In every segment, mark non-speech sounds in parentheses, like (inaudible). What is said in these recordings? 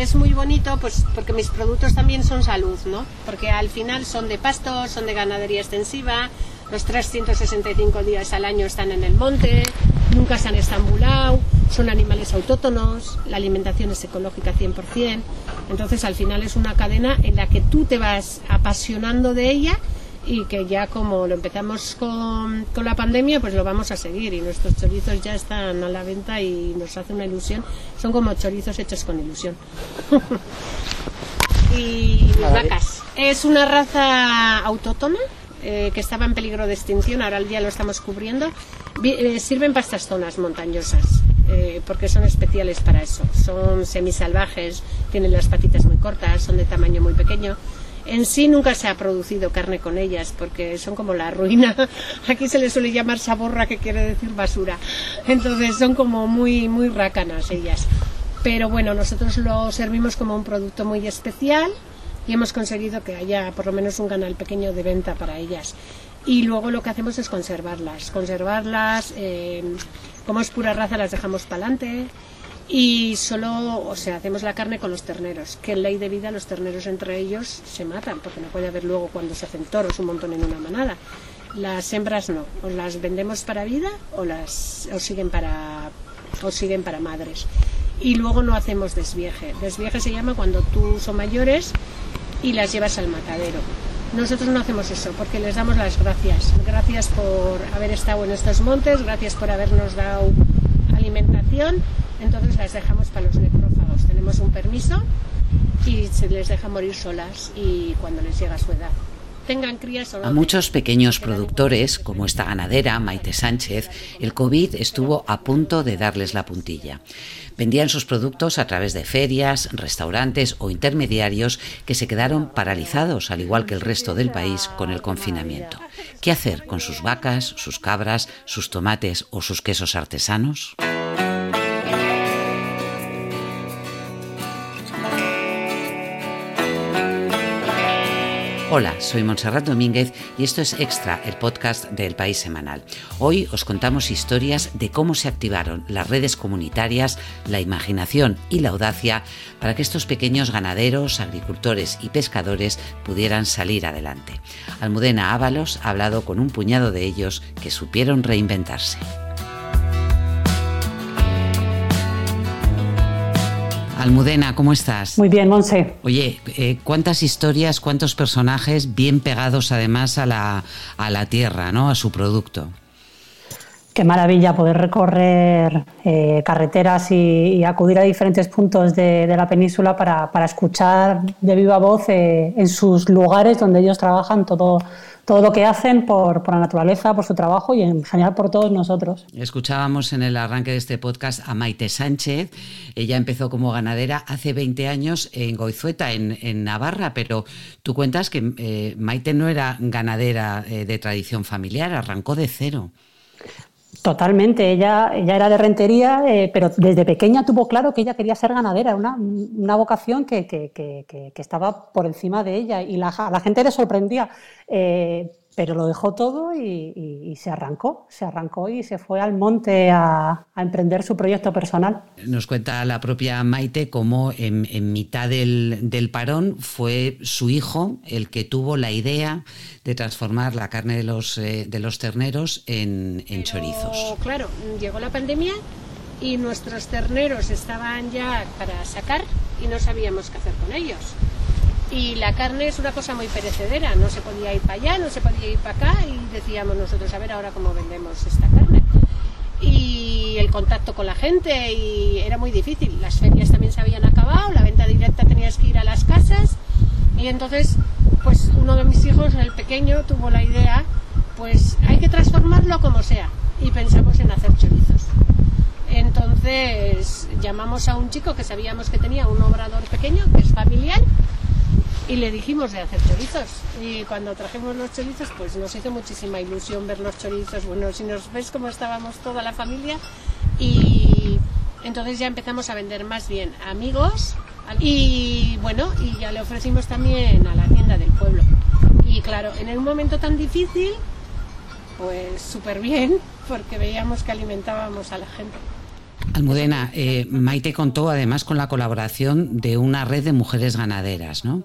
es muy bonito pues porque mis productos también son salud, ¿no? Porque al final son de pasto, son de ganadería extensiva, los 365 días al año están en el monte, nunca se han estambulado, son animales autóctonos, la alimentación es ecológica 100%, entonces al final es una cadena en la que tú te vas apasionando de ella y que ya como lo empezamos con, con, la pandemia, pues lo vamos a seguir y nuestros chorizos ya están a la venta y nos hace una ilusión. Son como chorizos hechos con ilusión. (laughs) y mis vacas. Es una raza autóctona eh, que estaba en peligro de extinción, ahora al día lo estamos cubriendo. Eh, sirven para estas zonas montañosas. Eh, porque son especiales para eso. Son semisalvajes, tienen las patitas muy cortas, son de tamaño muy pequeño en sí nunca se ha producido carne con ellas porque son como la ruina. Aquí se les suele llamar saborra que quiere decir basura. Entonces son como muy muy rácanas ellas. Pero bueno, nosotros lo servimos como un producto muy especial y hemos conseguido que haya por lo menos un canal pequeño de venta para ellas. Y luego lo que hacemos es conservarlas. Conservarlas, eh, como es pura raza, las dejamos para adelante y solo, o sea, hacemos la carne con los terneros, que en ley de vida los terneros entre ellos se matan, porque no puede haber luego cuando se hacen toros un montón en una manada. Las hembras no, o las vendemos para vida o las o siguen para o siguen para madres. Y luego no hacemos desvieje. Desvieje se llama cuando tú son mayores y las llevas al matadero. Nosotros no hacemos eso porque les damos las gracias. Gracias por haber estado en estos montes, gracias por habernos dado alimentación entonces las dejamos para los necrófagos. Tenemos un permiso y se les deja morir solas y cuando les llega su edad. Tengan crías A muchos pequeños productores, como esta ganadera, Maite Sánchez, el COVID estuvo a punto de darles la puntilla. Vendían sus productos a través de ferias, restaurantes o intermediarios que se quedaron paralizados, al igual que el resto del país, con el confinamiento. ¿Qué hacer con sus vacas, sus cabras, sus tomates o sus quesos artesanos? Hola, soy Montserrat Domínguez y esto es Extra, el podcast del País Semanal. Hoy os contamos historias de cómo se activaron las redes comunitarias, la imaginación y la audacia para que estos pequeños ganaderos, agricultores y pescadores pudieran salir adelante. Almudena Ábalos ha hablado con un puñado de ellos que supieron reinventarse. Almudena, ¿cómo estás? Muy bien, Monse. Oye, eh, ¿cuántas historias, cuántos personajes bien pegados además a la, a la tierra, ¿no? a su producto? Qué maravilla poder recorrer eh, carreteras y, acudir a diferentes puntos de, la península para, escuchar de viva voz eh, en sus lugares donde ellos trabajan todo, todo lo que hacen por, la naturaleza, por su trabajo y en general por todos nosotros. Escuchábamos en el arranque de este podcast a Maite Sánchez. Ella empezó como ganadera hace 20 años en Goizueta, en, Navarra, pero tú cuentas que eh, Maite no era ganadera de tradición familiar, arrancó de cero. Totalmente, ella, ella era de rentería, eh, pero desde pequeña tuvo claro que ella quería ser ganadera, una, una vocación que, que, que, estaba por encima de ella y la, la gente le sorprendía. Eh, pero lo dejó todo y, se arrancó, se arrancó y se fue al monte a, emprender su proyecto personal. Nos cuenta la propia Maite cómo en, mitad del, parón fue su hijo el que tuvo la idea de transformar la carne de los, eh, de los terneros en, en chorizos. Claro, llegó la pandemia y nuestros terneros estaban ya para sacar y no sabíamos qué hacer con ellos y la carne es una cosa muy perecedera, no se podía ir para allá, no se podía ir para acá y decíamos nosotros, a ver ahora cómo vendemos esta carne. Y el contacto con la gente y era muy difícil, las ferias también se habían acabado, la venta directa tenías que ir a las casas y entonces pues uno de mis hijos, el pequeño, tuvo la idea, pues hay que transformarlo como sea y pensamos en hacer chorizos. Entonces llamamos a un chico que sabíamos que tenía un obrador pequeño, que es familiar, y le dijimos de hacer chorizos. Y cuando trajimos los chorizos, pues nos hizo muchísima ilusión ver los chorizos. Bueno, si nos ves cómo estábamos toda la familia. Y entonces ya empezamos a vender más bien amigos. Y bueno, y ya le ofrecimos también a la tienda del pueblo. Y claro, en un momento tan difícil, pues súper bien, porque veíamos que alimentábamos a la gente. Almudena, eh, Maite contó además con la colaboración de una red de mujeres ganaderas, ¿no?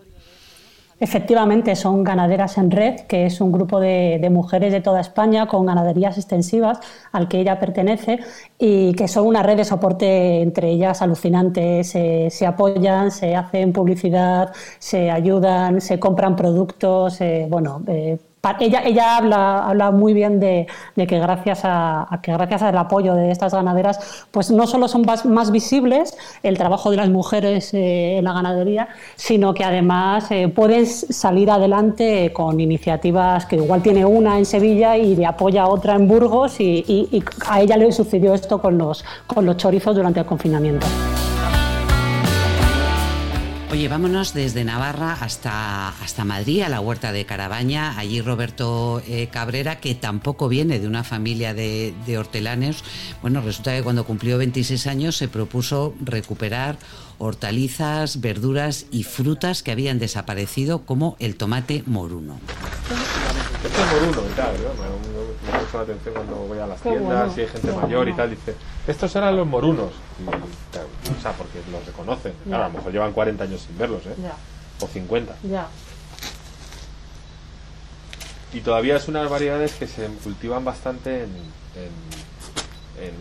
Efectivamente, son Ganaderas en Red, que es un grupo de, mujeres de toda España con ganaderías extensivas al que ella pertenece y que son una red de soporte entre ellas alucinante. Se, apoyan, se hacen publicidad, se ayudan, se compran productos, eh, bueno, eh, ella, ella habla, habla muy bien de, que gracias a, que gracias al apoyo de estas ganaderas, pues no solo son más, visibles el trabajo de las mujeres eh, en la ganadería, sino que además eh, pueden salir adelante con iniciativas que igual tiene una en Sevilla y le apoya otra en Burgos y, y a ella le sucedió esto con los, con los chorizos durante el confinamiento. Oye, vámonos desde Navarra hasta, hasta Madrid, a la huerta de Carabaña. Allí Roberto eh, Cabrera, que tampoco viene de una familia de, hortelanos. Bueno, resulta que cuando cumplió 26 años se propuso recuperar hortalizas, verduras y frutas que habían desaparecido, como el tomate moruno. Mucho la atención cuando voy a las tiendas y hay gente mayor y tal. Dice, estos eran los morunos. o sea, porque los reconocen. a lo mejor llevan 40 años sin verlos, ¿eh? O 50. Ya. Y todavía es unas variedades que se cultivan bastante en, en,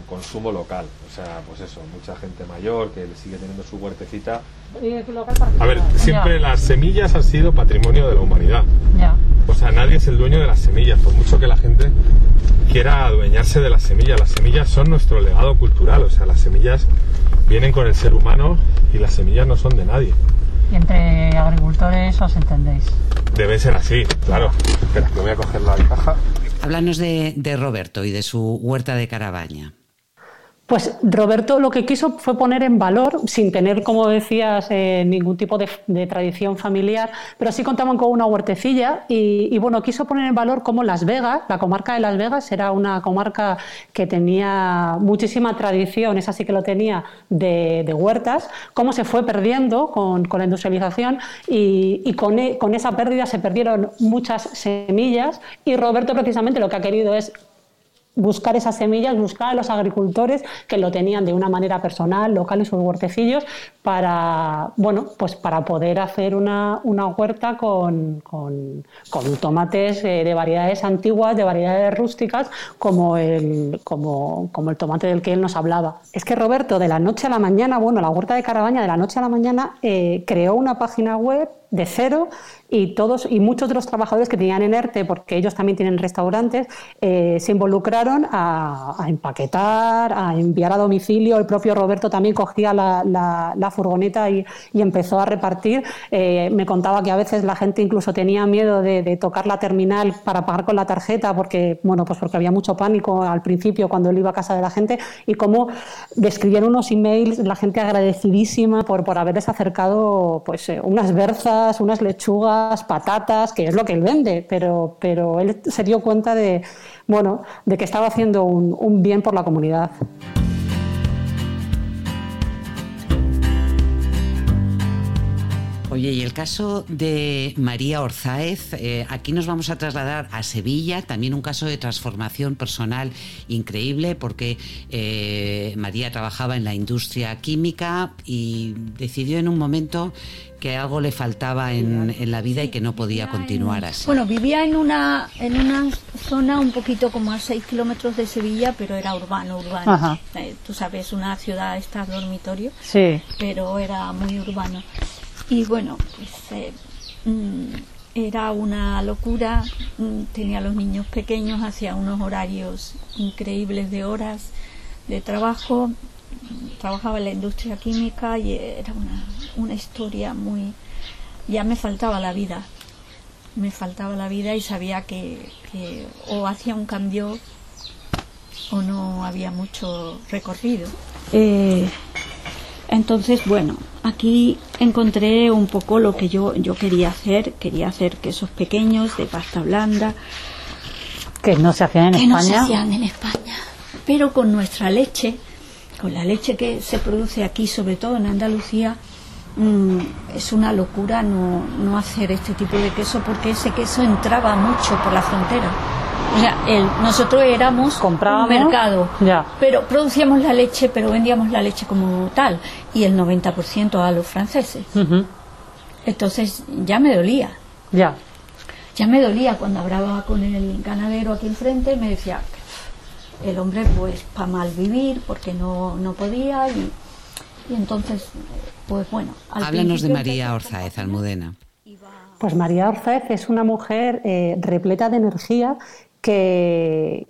consumo local. O sea, pues eso, mucha gente mayor que sigue teniendo su huertecita. A ver, siempre las semillas han sido patrimonio de la humanidad. Ya. O sea, nadie es el dueño de las semillas, por mucho que la gente quiera adueñarse de las semillas. Las semillas son nuestro legado cultural, o sea, las semillas vienen con el ser humano y las semillas no son de nadie. Y entre agricultores os entendéis. Debe ser así, claro. Espera, que voy a coger la caja. Háblanos de, de Roberto y de su huerta de Carabaña. Pues Roberto lo que quiso fue poner en valor, sin tener, como decías, eh, ningún tipo de, tradición familiar, pero sí contaban con una huertecilla y, bueno, quiso poner en valor cómo Las Vegas, la comarca de Las Vegas, era una comarca que tenía muchísima tradición, esa sí que lo tenía, de, huertas, cómo se fue perdiendo con, la industrialización y, e, con esa pérdida se perdieron muchas semillas y Roberto precisamente lo que ha querido es buscar esas semillas, buscar a los agricultores que lo tenían de una manera personal, local en sus huertecillos, para, bueno, pues para poder hacer una, huerta con, con, tomates eh, de variedades antiguas, de variedades rústicas, como el, como, como el tomate del que él nos hablaba. Es que Roberto, de la noche a la mañana, bueno, la huerta de Carabaña, de la noche a la mañana, eh, creó una página web de cero y todos y muchos de los trabajadores que tenían en ERTE, porque ellos también tienen restaurantes, eh, se involucraron a, empaquetar, a enviar a domicilio. El propio Roberto también cogía la, furgoneta y, empezó a repartir. Eh, me contaba que a veces la gente incluso tenía miedo de, tocar la terminal para pagar con la tarjeta, porque bueno, pues porque había mucho pánico al principio cuando él iba a casa de la gente y cómo describieron unos emails la gente agradecidísima por, por haberles acercado pues eh, unas berzas unas lechugas, patatas, que es lo que él vende, pero, pero él se dio cuenta de, bueno, de que estaba haciendo un, un bien por la comunidad. Oye, y el caso de María Orzáez, eh, aquí nos vamos a trasladar a Sevilla, también un caso de transformación personal increíble, porque eh, María trabajaba en la industria química y decidió en un momento que algo le faltaba en, la vida y que no podía continuar así. Bueno, vivía en una, en una zona un poquito como a 6 kilómetros de Sevilla, pero era urbano, urbano. Eh, tú sabes, una ciudad está dormitorio, sí. pero era muy urbano. Y bueno, pues eh, mm, era una locura, mm, tenía a los niños pequeños, hacía unos horarios increíbles de horas de trabajo, trabajaba en la industria química y era una, una historia muy... ya me faltaba la vida, me faltaba la vida y sabía que, o hacía un cambio o no había mucho recorrido. Eh, entonces, bueno, aquí encontré un poco lo que yo, yo quería hacer. Quería hacer quesos pequeños de pasta blanda. Que no se hacían en que España. No se hacían en España. Pero con nuestra leche, con la leche que se produce aquí, sobre todo en Andalucía, mm, es una locura no, no hacer este tipo de queso porque ese queso entraba mucho por la frontera O sea, el, nosotros éramos un mercado, pero producíamos la leche, pero vendíamos la leche como tal, y el 90% a los franceses. Entonces ya me dolía. Ya. Ya me dolía cuando hablaba con el ganadero aquí enfrente, me decía, el hombre pues para mal vivir, porque no, no podía, y, entonces, pues bueno. Háblanos de María Orzaez, Almudena. Pues María Orzaez es una mujer eh, repleta de energía que,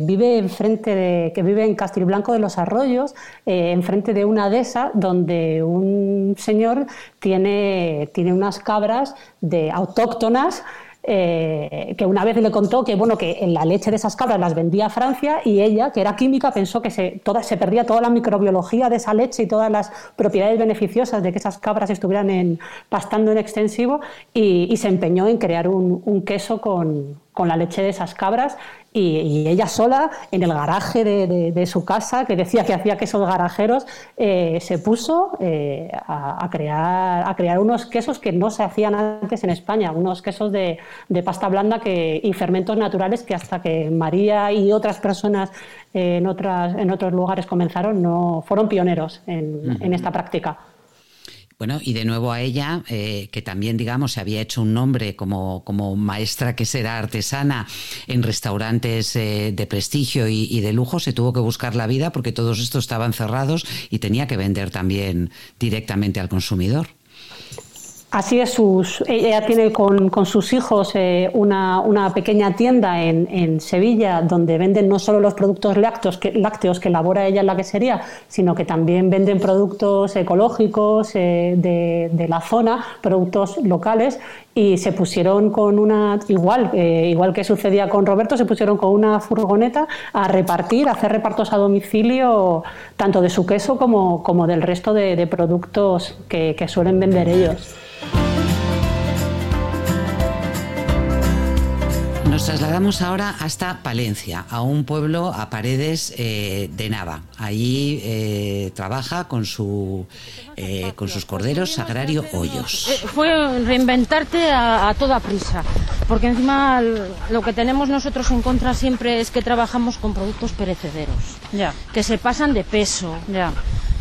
vive de, que vive en Castilblanco de los Arroyos, eh, enfrente de una dehesa donde un señor tiene, tiene unas cabras de autóctonas eh, que una vez le contó que bueno que en la leche de esas cabras las vendía a Francia y ella, que era química, pensó que se, se perdía toda la microbiología de esa leche y todas las propiedades beneficiosas de que esas cabras estuvieran en, pastando en extensivo y, se empeñó en crear un queso con, con la leche de esas cabras y, ella sola en el garaje de, su casa, que decía que hacía quesos garajeros, eh, se puso eh, a, crear, a crear unos quesos que no se hacían antes en España, unos quesos de, pasta blanda que, y fermentos naturales que hasta que María y otras personas en, otras, en otros lugares comenzaron, no fueron pioneros en esta práctica. Bueno, y de nuevo a ella, eh, que también, digamos, se había hecho un nombre como, como maestra que será artesana en restaurantes eh, de prestigio y, de lujo, se tuvo que buscar la vida porque todos estos estaban cerrados y tenía que vender también directamente al consumidor. Así es, sus, ella tiene con, sus hijos eh, una, pequeña tienda en, Sevilla donde venden no solo los productos lácteos que, lácteos que elabora ella en la quesería, sino que también venden productos ecológicos eh, de, la zona, productos locales y se pusieron con una, igual, eh, igual que sucedía con Roberto, se pusieron con una furgoneta a repartir, a hacer repartos a domicilio tanto de su queso como, del resto de, de productos que suelen vender ellos. Nos trasladamos ahora hasta Palencia, a un pueblo a paredes eh, de Nava. Allí eh, trabaja con, su, eh, con sus corderos Sagrario Hoyos. Fue reinventarte a, toda prisa, porque encima lo que tenemos nosotros en contra siempre es que trabajamos con productos perecederos, ya. que se pasan de peso. Ya.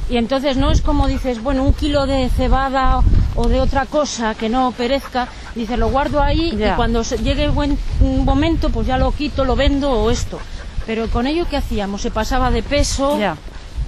Y entonces no es como dices, bueno, un kilo de cebada o de otra cosa que no perezca, dices, lo guardo ahí y cuando llegue el buen momento, pues ya lo quito, lo vendo o esto. Pero con ello, ¿qué hacíamos? Se pasaba de peso,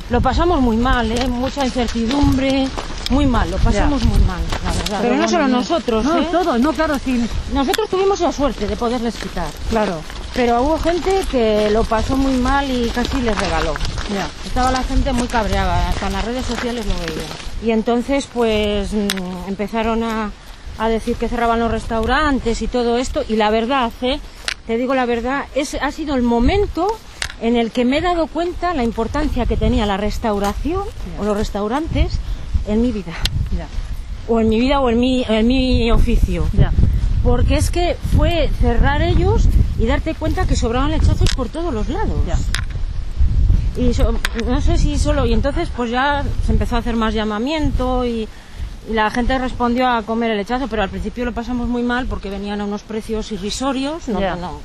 lo pasamos muy mal, ¿eh? mucha incertidumbre, muy mal, lo pasamos muy mal, la verdad. Pero no solo nosotros, no, ¿eh? todo, no, claro, sí. Nosotros tuvimos la suerte de poderles quitar. Claro. Pero hubo gente que lo pasó muy mal y casi les regaló. Ya. Estaba la gente muy cabreada, hasta en las redes sociales lo veía. Y entonces, pues, mm, empezaron a, a decir que cerraban los restaurantes y todo esto. Y la verdad, ¿eh? te digo la verdad, es, ha sido el momento en el que me he dado cuenta la importancia que tenía la restauración o los restaurantes en mi vida. O en mi vida o en mi, en mi oficio. Porque es que fue cerrar ellos y darte cuenta que sobraban lechazos por todos los lados. Y no sé si solo, y entonces pues ya se empezó a hacer más llamamiento y, la gente respondió a comer el lechazo, pero al principio lo pasamos muy mal porque venían a unos precios irrisorios, no, no,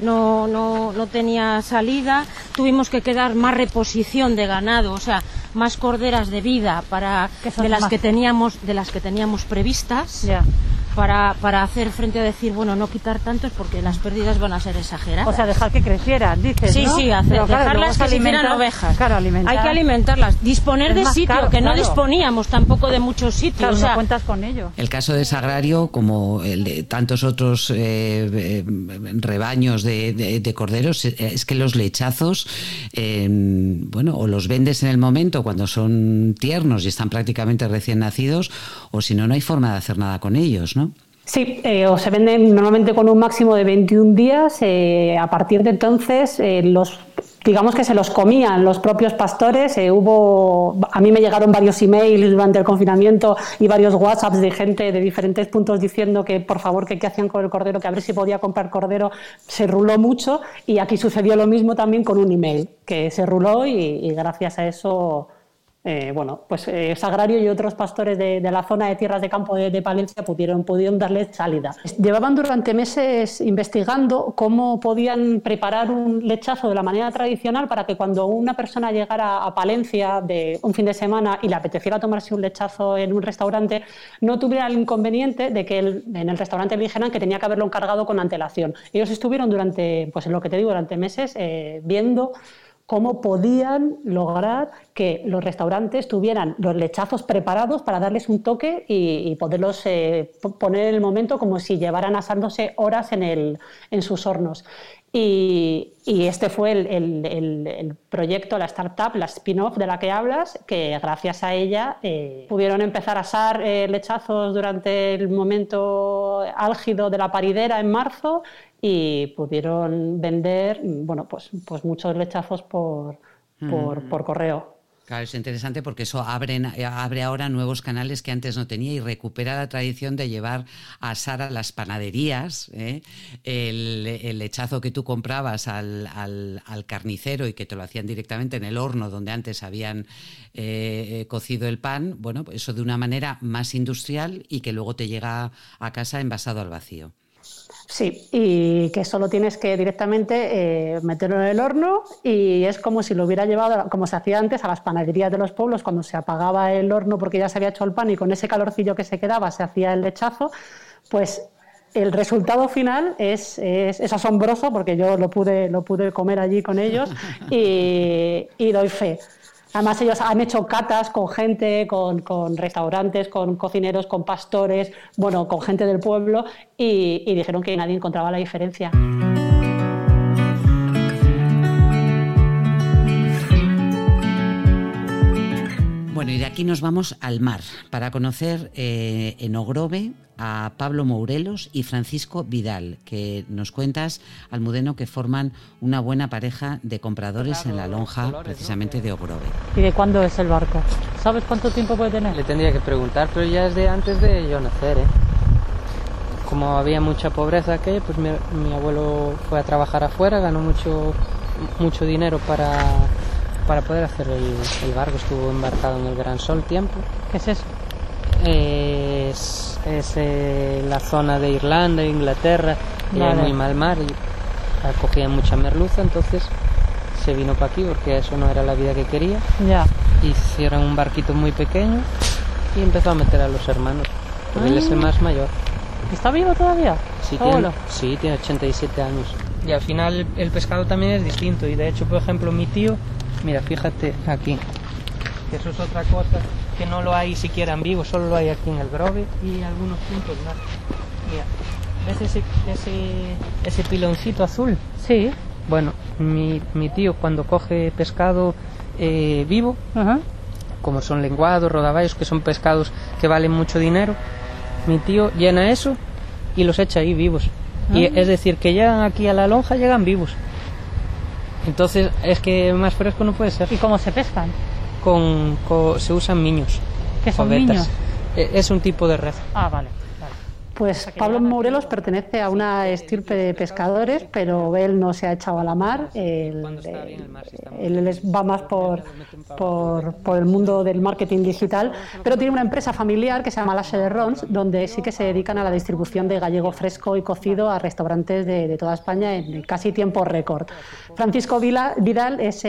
no, no, no tenía salida, tuvimos que quedar más reposición de ganado, o sea, más corderas de vida para de las que teníamos de las que teníamos previstas para, para hacer frente a decir, bueno, no quitar tantos porque las pérdidas van a ser exageradas. O sea, dejar que crecieran, dices, Sí, sí, hacer, dejarlas que se hicieran ovejas. Claro, alimentar. Hay que alimentarlas. Disponer de sitio, que no disponíamos tampoco de muchos sitios. o sea, no cuentas con ello. El caso de Sagrario, como el de tantos otros eh, eh, rebaños de, de, corderos, es que los lechazos, bueno, o los vendes en el momento cuando son tiernos y están prácticamente recién nacidos, o si no, no hay forma de hacer nada con ellos, ¿no? Sí, eh, o se venden normalmente con un máximo de 21 días. Eh, a partir de entonces, eh, los digamos que se los comían los propios pastores. hubo, a mí me llegaron varios emails durante el confinamiento y varios WhatsApps de gente de diferentes puntos diciendo que por favor que qué hacían con el cordero, que a ver si podía comprar cordero. Se ruló mucho y aquí sucedió lo mismo también con un email que se ruló y gracias a eso eh, bueno, pues eh, Sagrario y otros pastores de, la zona de tierras de campo de, Palencia pudieron, pudieron darle salida. Llevaban durante meses investigando cómo podían preparar un lechazo de la manera tradicional para que cuando una persona llegara a Palencia de un fin de semana y le apeteciera tomarse un lechazo en un restaurante, no tuviera el inconveniente de que en el restaurante le dijeran que tenía que haberlo encargado con antelación. Ellos estuvieron durante, pues lo que te digo, durante meses eh, viendo cómo podían lograr que los restaurantes tuvieran los lechazos preparados para darles un toque y, poderlos eh, poner en el momento como si llevaran asándose horas en, el, en sus hornos. Y, este fue el, proyecto, la startup, la spin-off de la que hablas, que gracias a ella eh, pudieron empezar a asar eh, lechazos durante el momento álgido de la paridera en marzo y pudieron vender bueno, pues, pues muchos lechazos por, por, por correo. Claro, es interesante porque eso abre, abre ahora nuevos canales que antes no tenía y recupera la tradición de llevar a asar a las panaderías ¿eh? el, lechazo que tú comprabas al, al, carnicero y que te lo hacían directamente en el horno donde antes habían eh, cocido el pan. Bueno, eso de una manera más industrial y que luego te llega a casa envasado al vacío. Sí, y que solo tienes que directamente eh, meterlo en el horno y es como si lo hubiera llevado, como se hacía antes, a las panaderías de los pueblos cuando se apagaba el horno porque ya se había hecho el pan y con ese calorcillo que se quedaba se hacía el lechazo, pues el resultado final es, es, asombroso porque yo lo pude, lo pude comer allí con ellos (laughs) y, y doy fe. Además, ellos han hecho catas con gente, con, restaurantes, con cocineros, con pastores, bueno, con gente del pueblo y, dijeron que nadie encontraba la diferencia. Bueno, y de aquí nos vamos al mar para conocer eh, en Ogrove a Pablo Mourelos y Francisco Vidal, que nos cuentas, Almudeno, que forman una buena pareja de compradores en la lonja precisamente de Ogrove. ¿Y de cuándo es el barco? ¿Sabes cuánto tiempo puede tener? Le tendría que preguntar, pero ya es de antes de yo nacer. ¿eh? Como había mucha pobreza aquí, pues mi, mi abuelo fue a trabajar afuera, ganó mucho, mucho dinero para para poder hacer el, barco. Estuvo embarcado en el Gran Sol tiempo. ¿Qué es eso? Es, eh, la zona de Irlanda, Inglaterra, y hay muy mal mar y acogía mucha merluza, entonces se vino para aquí porque eso no era la vida que quería. Ya. Hicieron un barquito muy pequeño y empezó a meter a los hermanos. Él es el ah. más mayor. ¿Está vivo todavía? Sí, tiene, sí, tiene 87 años. Y al final el pescado también es distinto. Y de hecho, por ejemplo, mi tío Mira, fíjate aquí. Eso es otra cosa que no lo hay siquiera en vivo, solo lo hay aquí en el Grove y algunos puntos más. Mira, ¿ves ese, ese, ese piloncito azul? Sí. Bueno, mi, mi tío cuando coge pescado eh, vivo, como son lenguados, rodaballos, que son pescados que valen mucho dinero, mi tío llena eso y los echa ahí vivos. Y ah. es decir, que llegan aquí a la lonja, llegan vivos. Entonces es que más fresco no puede ser. ¿Y cómo se pescan? Con, se usan niños. ¿Qué son niños? E, es un tipo de red. Ah, vale. Pues Pablo Morelos pertenece a una estirpe de pescadores, pero él no se ha echado a la mar. Él, va más por, por, el mundo del marketing digital, pero tiene una empresa familiar que se llama La de Rons, donde sí que se dedican a la distribución de gallego fresco y cocido a restaurantes de, toda España en casi tiempo récord. Francisco Vidal es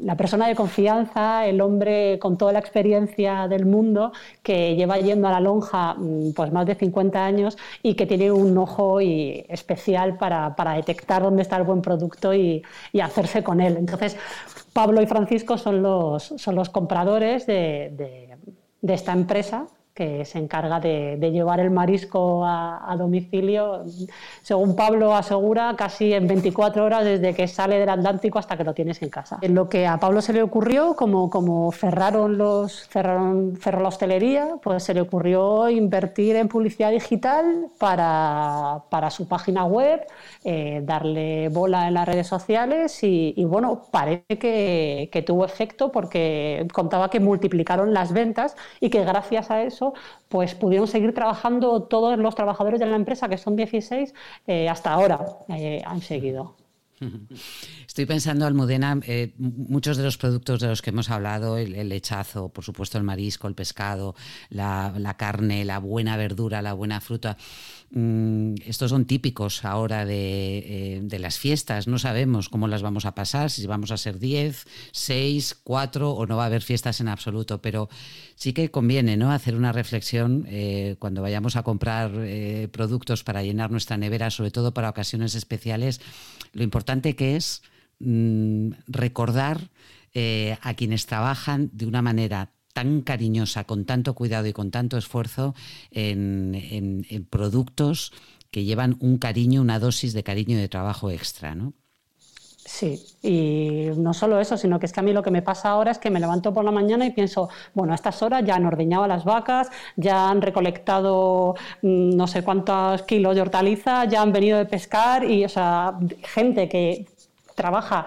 la persona de confianza, el hombre con toda la experiencia del mundo que lleva yendo a la lonja mm, pues más de 50 años y que tiene un ojo y especial para, para, detectar dónde está el buen producto y, y, hacerse con él. Entonces, Pablo y Francisco son los, son los compradores de, de, de esta empresa que se encarga de, llevar el marisco a, domicilio, según Pablo asegura, casi en 24 horas desde que sale del Atlántico hasta que lo tienes en casa. En lo que a Pablo se le ocurrió, como, cerraron los, cerraron, cerró la hostelería, pues se le ocurrió invertir en publicidad digital para, para su página web, eh, darle bola en las redes sociales y, y bueno, parece que, que tuvo efecto porque contaba que multiplicaron las ventas y que gracias a eso pues pudieron seguir trabajando todos los trabajadores de la empresa, que son 16, eh, hasta ahora eh, han seguido. (laughs) Estoy pensando, Almudena, eh, muchos de los productos de los que hemos hablado, el, lechazo, por supuesto el marisco, el pescado, la, carne, la buena verdura, la buena fruta, estos son típicos ahora de, eh, de, las fiestas. No sabemos cómo las vamos a pasar, si vamos a ser 10, 6, 4 o no va a haber fiestas en absoluto, pero sí que conviene ¿no? hacer una reflexión eh, cuando vayamos a comprar productos para llenar nuestra nevera, sobre todo para ocasiones especiales lo importante que es mm, recordar eh, a quienes trabajan de una manera tan cariñosa, con tanto cuidado y con tanto esfuerzo en, productos que llevan un cariño, una dosis de cariño y de trabajo extra, ¿no? Sí, y no solo eso, sino que es que a mí lo que me pasa ahora es que me levanto por la mañana y pienso, bueno, a estas horas ya han ordeñado las vacas, ya han recolectado mm, no sé cuántos kilos de hortaliza, ya han venido de pescar y, o sea, gente que trabaja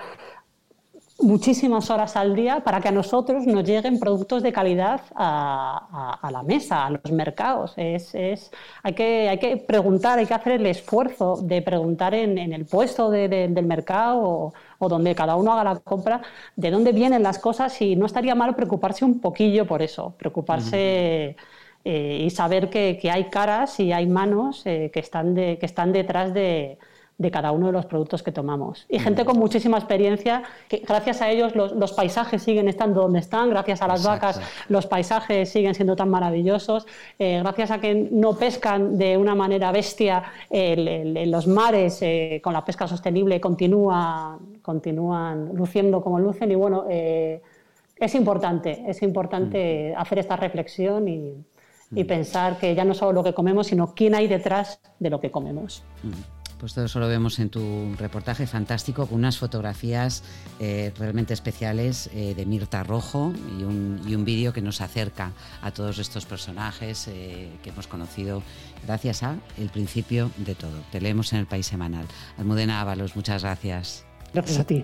muchísimas horas al día para que a nosotros nos lleguen productos de calidad a, la mesa, a los mercados. Es, es, hay, que, hay que preguntar, hay que hacer el esfuerzo de preguntar en, el puesto del mercado o, donde cada uno haga la compra de dónde vienen las cosas y no estaría mal preocuparse un poquillo por eso, preocuparse... Eh, y saber que, hay caras y hay manos eh, que, están de, que están detrás de, de cada uno de los productos que tomamos. Y gente con muchísima experiencia, que gracias a ellos los, paisajes siguen estando donde están, gracias a las vacas los paisajes siguen siendo tan maravillosos, eh, gracias a que no pescan de una manera bestia en los mares eh, con la pesca sostenible, continúa, continúan luciendo como lucen. Y bueno, eh, es importante, es importante hacer esta reflexión y, pensar que ya no solo lo que comemos, sino quién hay detrás de lo que comemos. Pues todo eso lo vemos en tu reportaje fantástico con unas fotografías eh, realmente especiales eh, de Mirta Rojo y un, vídeo que nos acerca a todos estos personajes eh, que hemos conocido gracias a El principio de todo. Te leemos en el País Semanal. Almudena Ábalos, muchas gracias. Gracias a ti.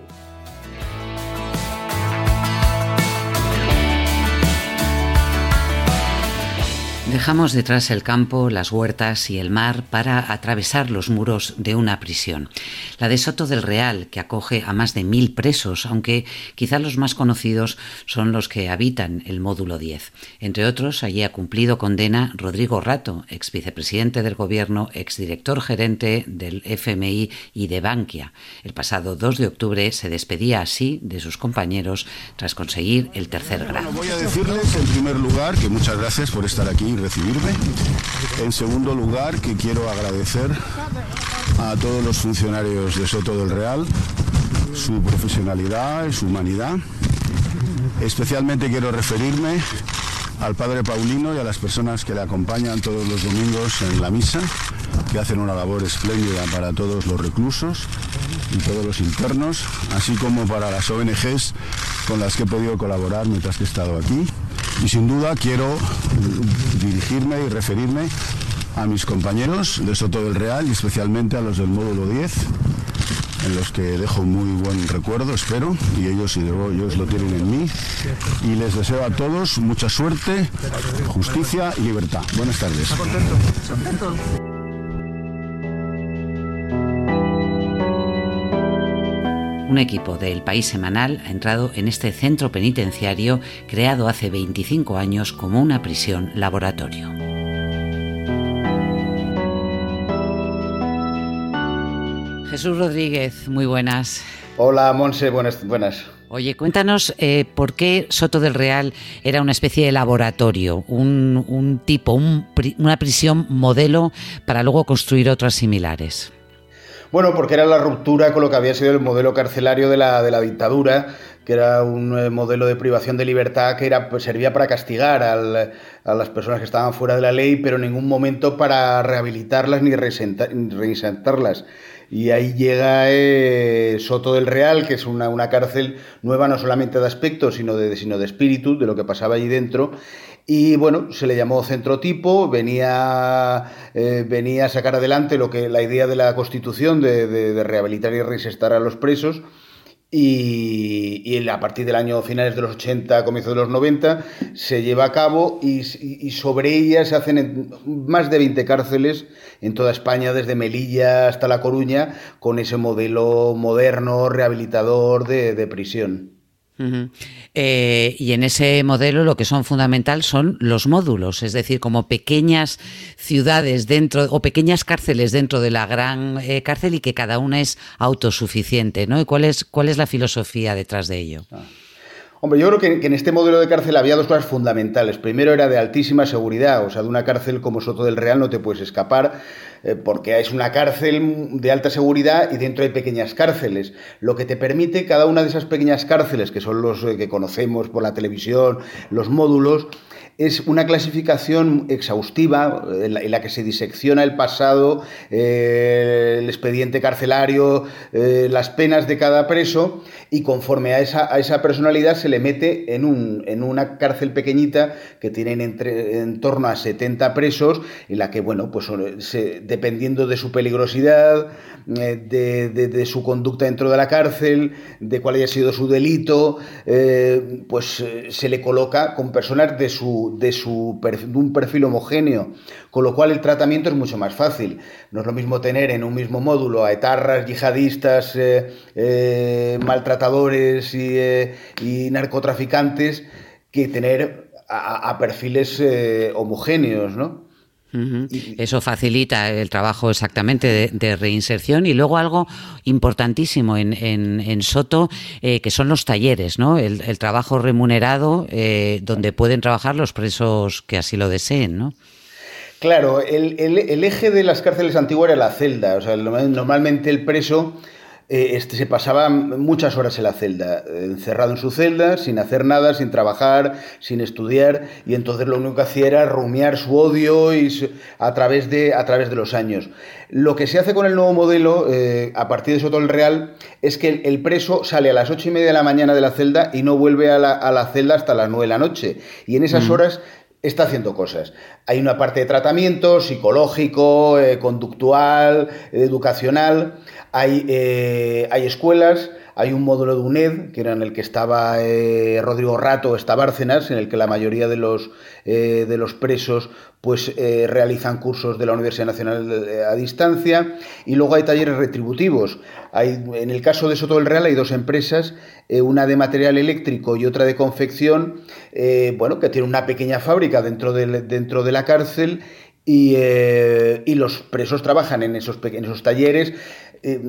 Dejamos detrás el campo, las huertas y el mar para atravesar los muros de una prisión. La de Soto del Real, que acoge a más de mil presos, aunque quizá los más conocidos son los que habitan el módulo 10. Entre otros, allí ha cumplido condena Rodrigo Rato, ex vicepresidente del gobierno, ex director gerente del FMI y de Bankia. El pasado 2 de octubre se despedía así de sus compañeros tras conseguir el tercer grado. voy a decirles en primer lugar que muchas gracias por estar aquí recibirme. En segundo lugar, que quiero agradecer a todos los funcionarios de Soto del Real su profesionalidad y su humanidad. Especialmente quiero referirme al padre Paulino y a las personas que le acompañan todos los domingos en la misa, que hacen una labor espléndida para todos los reclusos y todos los internos, así como para las ONGs con las que he podido colaborar mientras que he estado aquí. Y sin duda quiero dirigirme y referirme a mis compañeros de Soto del Real y especialmente a los del módulo 10, en los que dejo muy buen recuerdo, espero, y ellos, y ellos lo tienen en mí. Y les deseo a todos mucha suerte, justicia y libertad. Buenas tardes. Un equipo del País Semanal ha entrado en este centro penitenciario creado hace 25 años como una prisión laboratorio. Jesús Rodríguez, muy buenas. Hola, Monse, buenas. buenas. Oye, cuéntanos eh, por qué Soto del Real era una especie de laboratorio, un, tipo, una prisión modelo para luego construir otras similares. Bueno, porque era la ruptura con lo que había sido el modelo carcelario de la, de la dictadura, que era un eh, modelo de privación de libertad que era, pues, servía para castigar a las personas que estaban fuera de la ley, pero en ningún momento para rehabilitarlas ni reinsertarlas. Y ahí llega eh, Soto del Real, que es una, una, cárcel nueva no solamente de aspecto, sino de, sino de espíritu, de lo que pasaba allí dentro, y bueno, se le llamó centro tipo, venía, eh, venía a sacar adelante lo que, la idea de la Constitución de, rehabilitar y reinsertar a los presos. y, a partir del año finales de los 80, comienzo de los 90, se lleva a cabo y, sobre ella se hacen más de 20 cárceles en toda España, desde Melilla hasta La Coruña, con ese modelo moderno, rehabilitador de prisión. Eh, y en ese modelo lo que son fundamental son los módulos, es decir, como pequeñas ciudades dentro o pequeñas cárceles dentro de la gran eh, cárcel y que cada una es autosuficiente, ¿no? ¿Y cuál es, cuál es la filosofía detrás de ello? Ah. Hombre, yo creo que, en este modelo de cárcel había dos cosas fundamentales. Primero era de altísima seguridad, o sea, de una cárcel como Soto del Real no te puedes escapar eh, porque es una cárcel de alta seguridad y dentro hay pequeñas cárceles, lo que te permite cada una de esas pequeñas cárceles, que son los eh, que conocemos por la televisión, los módulos, es una clasificación exhaustiva en la, que se disecciona el pasado, eh, el expediente carcelario, las penas de cada preso y conforme a esa, a esa personalidad se le mete en, un, en una cárcel pequeñita que tienen entre, en torno a 70 presos en la que, bueno, pues se, dependiendo de su peligrosidad, eh, de, su conducta dentro de la cárcel, de cuál haya sido su delito, eh, pues eh, se le coloca con personas de, su, de, su, de un perfil homogéneo, con lo cual el tratamiento es mucho más fácil. No es lo mismo tener en un mismo módulo a etarras, yihadistas, maltratadores y, narcotraficantes que tener a, a perfiles homogéneos, ¿no? Eso facilita el trabajo exactamente de, reinserción y luego algo importantísimo en, en, Soto, eh, que son los talleres, ¿no? El, trabajo remunerado eh, donde pueden trabajar los presos que así lo deseen, ¿no? Claro, el, el, eje de las cárceles antiguas era la celda. O sea, normalmente el preso eh, este, se pasaba muchas horas en la celda, encerrado en su celda, sin hacer nada, sin trabajar, sin estudiar, y entonces lo único que hacía era rumiar su odio y a, través de, a través de los años. Lo que se hace con el nuevo modelo, eh, a partir de Soto el Real, es que el, preso sale a las ocho y media de la mañana de la celda y no vuelve a la, celda hasta las nueve de la noche. Y en esas horas está haciendo cosas. Hay una parte de tratamiento psicológico, eh, conductual, educacional hay, eh, hay escuelas, hay un módulo de UNED, que era en el que estaba eh, Rodrigo Rato, está Bárcenas, en el que la mayoría de los, eh, de los presos pues, realizan cursos de la Universidad Nacional a distancia. Y luego hay talleres retributivos. Hay, en el caso de Soto del Real hay dos empresas, una de material eléctrico y otra de confección, bueno, que tiene una pequeña fábrica dentro de, dentro de la cárcel y, y, los presos trabajan en esos, en esos talleres eh,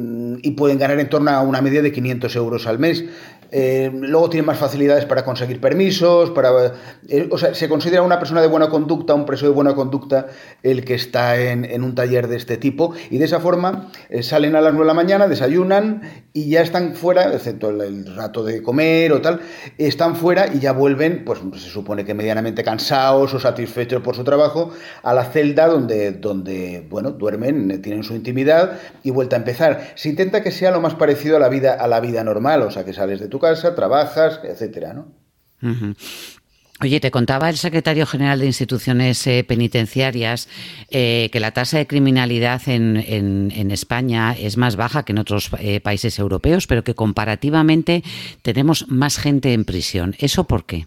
y pueden ganar en torno a una media de 500 euros al mes. Eh, luego tienen más facilidades para conseguir permisos, para, eh, o sea, se considera una persona de buena conducta, un preso de buena conducta, el que está en, un taller de este tipo. Y de esa forma salen a las 9 de la mañana, desayunan y ya están fuera, excepto el, rato de comer o tal, están fuera y ya vuelven, pues se supone que medianamente cansados o satisfechos por su trabajo, a la celda donde, donde bueno, duermen, tienen su intimidad y vuelta a empezar se intenta que sea lo más parecido a la vida, a la vida normal, o sea, que sales de tu casa, trabajas, etcétera, ¿no? Oye, te contaba el secretario general de instituciones eh, penitenciarias eh, que la tasa de criminalidad en, España es más baja que en otros eh, países europeos, pero que comparativamente tenemos más gente en prisión. ¿Eso por qué?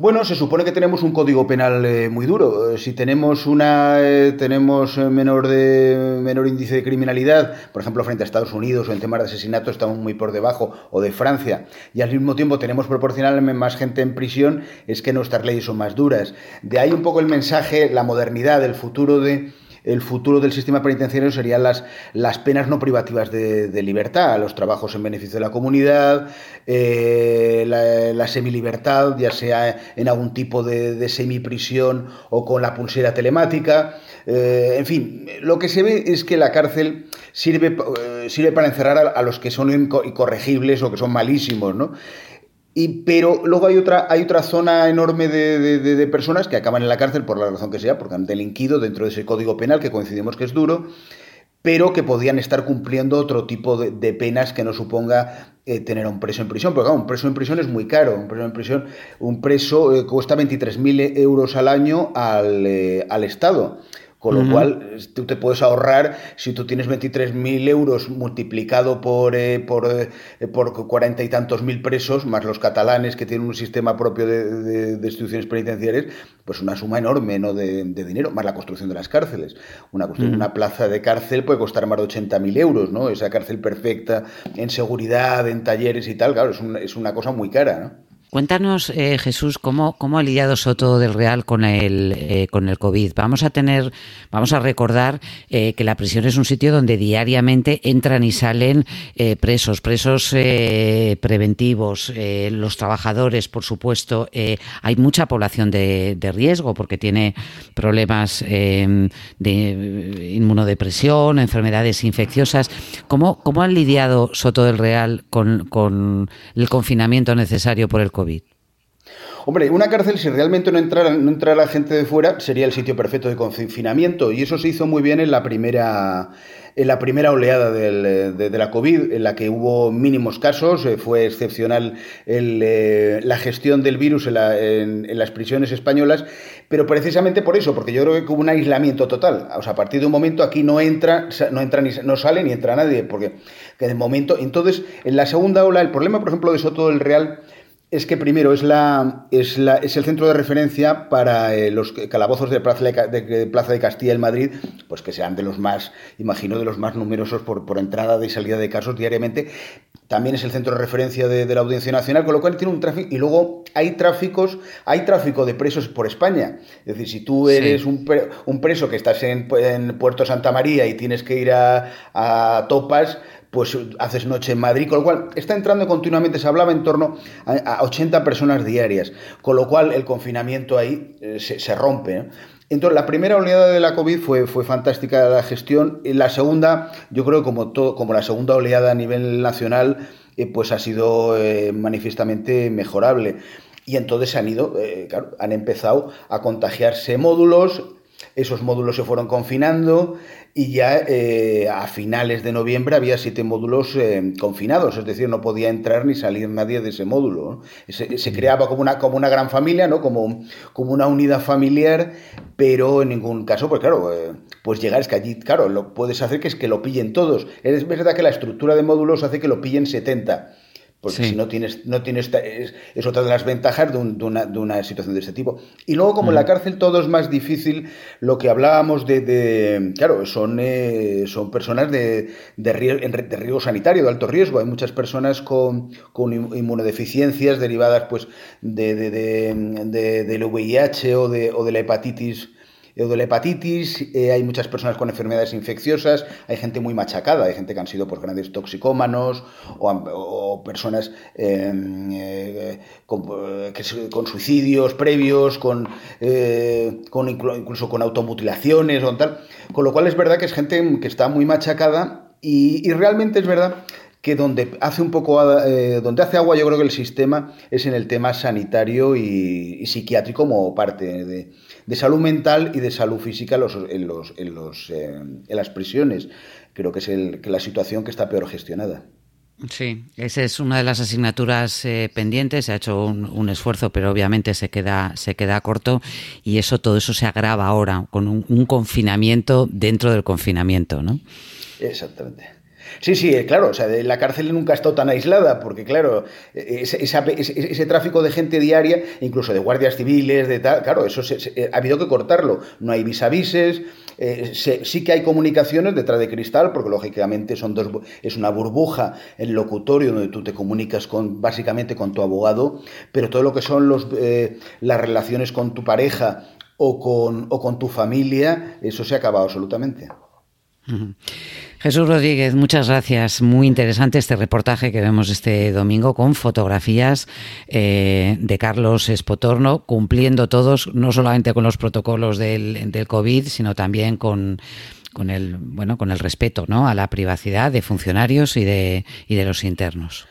Bueno, se supone que tenemos un código penal eh, muy duro. Eh, si tenemos una eh, tenemos menor de menor índice de criminalidad, por ejemplo, frente a Estados Unidos o en temas de asesinato estamos muy por debajo o de Francia, y al mismo tiempo tenemos proporcionalmente más gente en prisión, es que nuestras leyes son más duras. De ahí un poco el mensaje, la modernidad, el futuro de el futuro del sistema penitenciario serían las, las penas no privativas de, libertad, los trabajos en beneficio de la comunidad, eh, la, la, semilibertad, ya sea en algún tipo de, de semiprisión o con la pulsera telemática. Eh, en fin, lo que se ve es que la cárcel sirve, eh, sirve para encerrar a, a los que son incorregibles o que son malísimos, ¿no? Y, pero luego hay otra, hay otra zona enorme de, personas que acaban en la cárcel por la razón que sea, porque han delinquido dentro de ese código penal que coincidimos que es duro, pero que podían estar cumpliendo otro tipo de, penas que no suponga eh, tener a un preso en prisión. Porque claro, un preso en prisión es muy caro. Un preso en prisión, un preso eh, cuesta 23.000 euros al año al, eh, al Estado Con lo cual, tú te puedes ahorrar, si tú tienes 23.000 euros multiplicado por, eh, por, eh, por cuarenta y tantos mil presos, más los catalanes que tienen un sistema propio de, de, instituciones penitenciarias, pues una suma enorme ¿no? de, dinero, más la construcción de las cárceles. Una, una plaza de cárcel puede costar más de 80.000 euros, ¿no? Esa cárcel perfecta en seguridad, en talleres y tal, claro, es, es una cosa muy cara, ¿no? Cuéntanos, eh, Jesús, ¿cómo, cómo ha lidiado Soto del Real con el, eh, con el COVID. Vamos a tener, vamos a recordar eh, que la prisión es un sitio donde diariamente entran y salen presos, presos preventivos, los trabajadores, por supuesto. hay mucha población de, de, riesgo porque tiene problemas de inmunodepresión, enfermedades infecciosas. ¿Cómo, cómo ha lidiado Soto del Real con, con el confinamiento necesario por el COVID? Hombre, una cárcel, si realmente no entrara, no entrara gente de fuera, sería el sitio perfecto de confinamiento. Y eso se hizo muy bien en la primera, en la primera oleada de, la COVID, en la que hubo mínimos casos. Eh, fue excepcional eh, la gestión del virus en, las prisiones españolas. Pero precisamente por eso, porque yo creo que hubo un aislamiento total. O sea, a partir de un momento aquí no entra, no entra ni no sale ni entra nadie. Porque de momento. Entonces, en la segunda ola, el problema, por ejemplo, de Soto del Real es que primero es, la, es, la, es el centro de referencia para eh, los calabozos de Plaza de, Plaza de Castilla en Madrid, pues que sean de los más, imagino, de los más numerosos por, por entrada y salida de casos diariamente. También es el centro de referencia de, la Audiencia Nacional, con lo cual tiene un tráfico. Y luego hay tráficos, hay tráfico de presos por España. Es decir, si tú eres un, un, preso que estás en, en, Puerto Santa María y tienes que ir a, a Topas, pues haces noche en Madrid, con lo cual está entrando continuamente, se hablaba en torno a, 80 personas diarias, con lo cual el confinamiento ahí eh, se, rompe. Entonces, la primera oleada de la COVID fue, fue fantástica la gestión. Y la segunda, yo creo como, todo, como la segunda oleada a nivel nacional, eh, pues ha sido eh, manifiestamente mejorable. Y entonces han ido, claro, han empezado a contagiarse módulos, esos módulos se fueron confinando y ya eh, a finales de noviembre había siete módulos eh, confinados, es decir, no podía entrar ni salir nadie de ese módulo. Se, creaba como una, como una gran familia, ¿no? como, como una unidad familiar, pero en ningún caso, pues claro, eh, pues llegar es que allí, claro, lo puedes hacer que es que lo pillen todos. Es verdad que la estructura de módulos hace que lo pillen 70 porque si no tienes, no tienes es, otra de las ventajas de, una, situación de este tipo. Y luego, como en la cárcel todo es más difícil, lo que hablábamos de, claro, son, eh, son personas de, de, riesgo, sanitario, de alto riesgo. Hay muchas personas con, con inmunodeficiencias derivadas pues de, del VIH o de, o de la hepatitis de la hepatitis, eh, hay muchas personas con enfermedades infecciosas, hay gente muy machacada, hay gente que han sido por grandes toxicómanos o, personas em, eh, con, suicidios previos, con, eh, con incluso con automutilaciones o tal. Con lo cual es verdad que es gente que está muy machacada y, realmente es verdad que donde hace un poco donde hace agua yo creo que el sistema es en el tema sanitario y psiquiátrico como parte de, de salud mental y de salud física en, los, en, los, en, los, eh, en las prisiones. Creo que es el, que la situación que está peor gestionada. Sí, esa es una de las asignaturas eh, pendientes. Se ha hecho un, esfuerzo, pero obviamente se queda, se queda corto y eso, todo eso se agrava ahora con un, un confinamiento dentro del confinamiento, ¿no? Exactamente. Sí, sí, eh, claro, o sea, la cárcel nunca ha estado tan aislada, porque claro, ese, ese, tráfico de gente diaria, incluso de guardias civiles, de tal, claro, eso ha habido que cortarlo. No hay visavises, eh, sí que hay comunicaciones detrás de cristal, porque lógicamente son dos, es una burbuja el locutorio donde tú te comunicas con básicamente con tu abogado, pero todo lo que son los, eh, las relaciones con tu pareja o con tu familia, eso se ha acabado absolutamente. Jesús Rodríguez, muchas gracias. Muy interesante este reportaje que vemos este domingo con fotografías eh, de Carlos Espotorno, cumpliendo todos, no solamente con los protocolos del, del COVID, sino también con, con el bueno con el respeto ¿no? a la privacidad de funcionarios y de, y de los internos.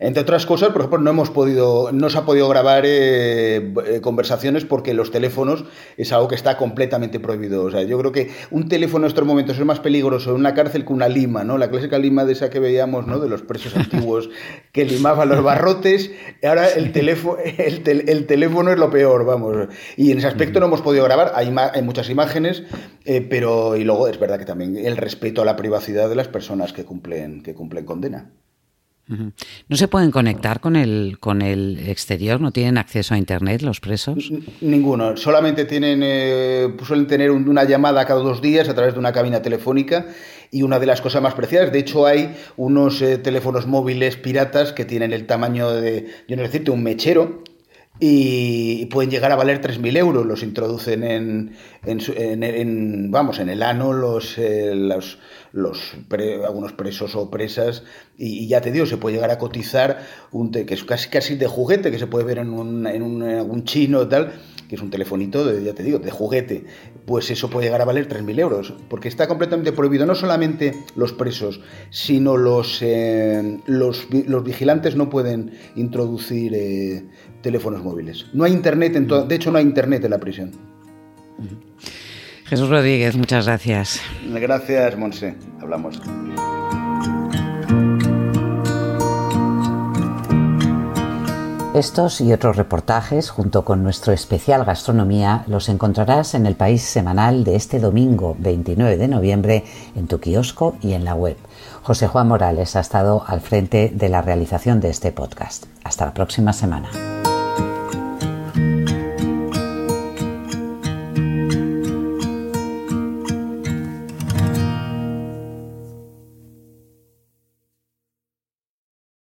Entre otras cosas, por ejemplo, no hemos podido, no se ha podido grabar eh, eh, conversaciones porque los teléfonos es algo que está completamente prohibido. O sea, yo creo que un teléfono en estos momentos es más peligroso en una cárcel que una lima, ¿no? La clásica lima de esa que veíamos, ¿no? De los presos (laughs) antiguos que limaban los barrotes. Ahora el teléfono, el, teléfono es lo peor, vamos. Y en ese aspecto no hemos podido grabar. Hay, hay muchas imágenes, eh, pero y luego es verdad que también el respeto a la privacidad de las personas que cumplen que cumplen condena. ¿No se pueden conectar con el, con el exterior? ¿No tienen acceso a Internet los presos? Ninguno. Solamente tienen, eh, suelen tener una llamada cada dos días a través de una cabina telefónica y una de las cosas más preciadas. De hecho, hay unos eh, teléfonos móviles piratas que tienen el tamaño de, yo no decirte, un mechero y pueden llegar a valer 3.000 euros. Los introducen en, en, vamos, en el ano los, eh, los, los algunos presos o presas y, ya te digo, se puede llegar a cotizar un que es casi casi de juguete, que se puede ver en un, en un, algún chino tal, que es un telefonito, de, ya te digo, de juguete, pues eso puede llegar a valer 3.000 euros, porque está completamente prohibido, no solamente los presos, sino los, eh, los, los, vigilantes no pueden introducir eh, teléfonos móviles. No hay internet, en de hecho no hay internet en la prisión. Jesús Rodríguez, muchas gracias. Gracias, Monse. Hablamos. Estos y otros reportajes, junto con nuestro especial Gastronomía, los encontrarás en el País Semanal de este domingo 29 de noviembre en tu kiosco y en la web. José Juan Morales ha estado al frente de la realización de este podcast. Hasta la próxima semana.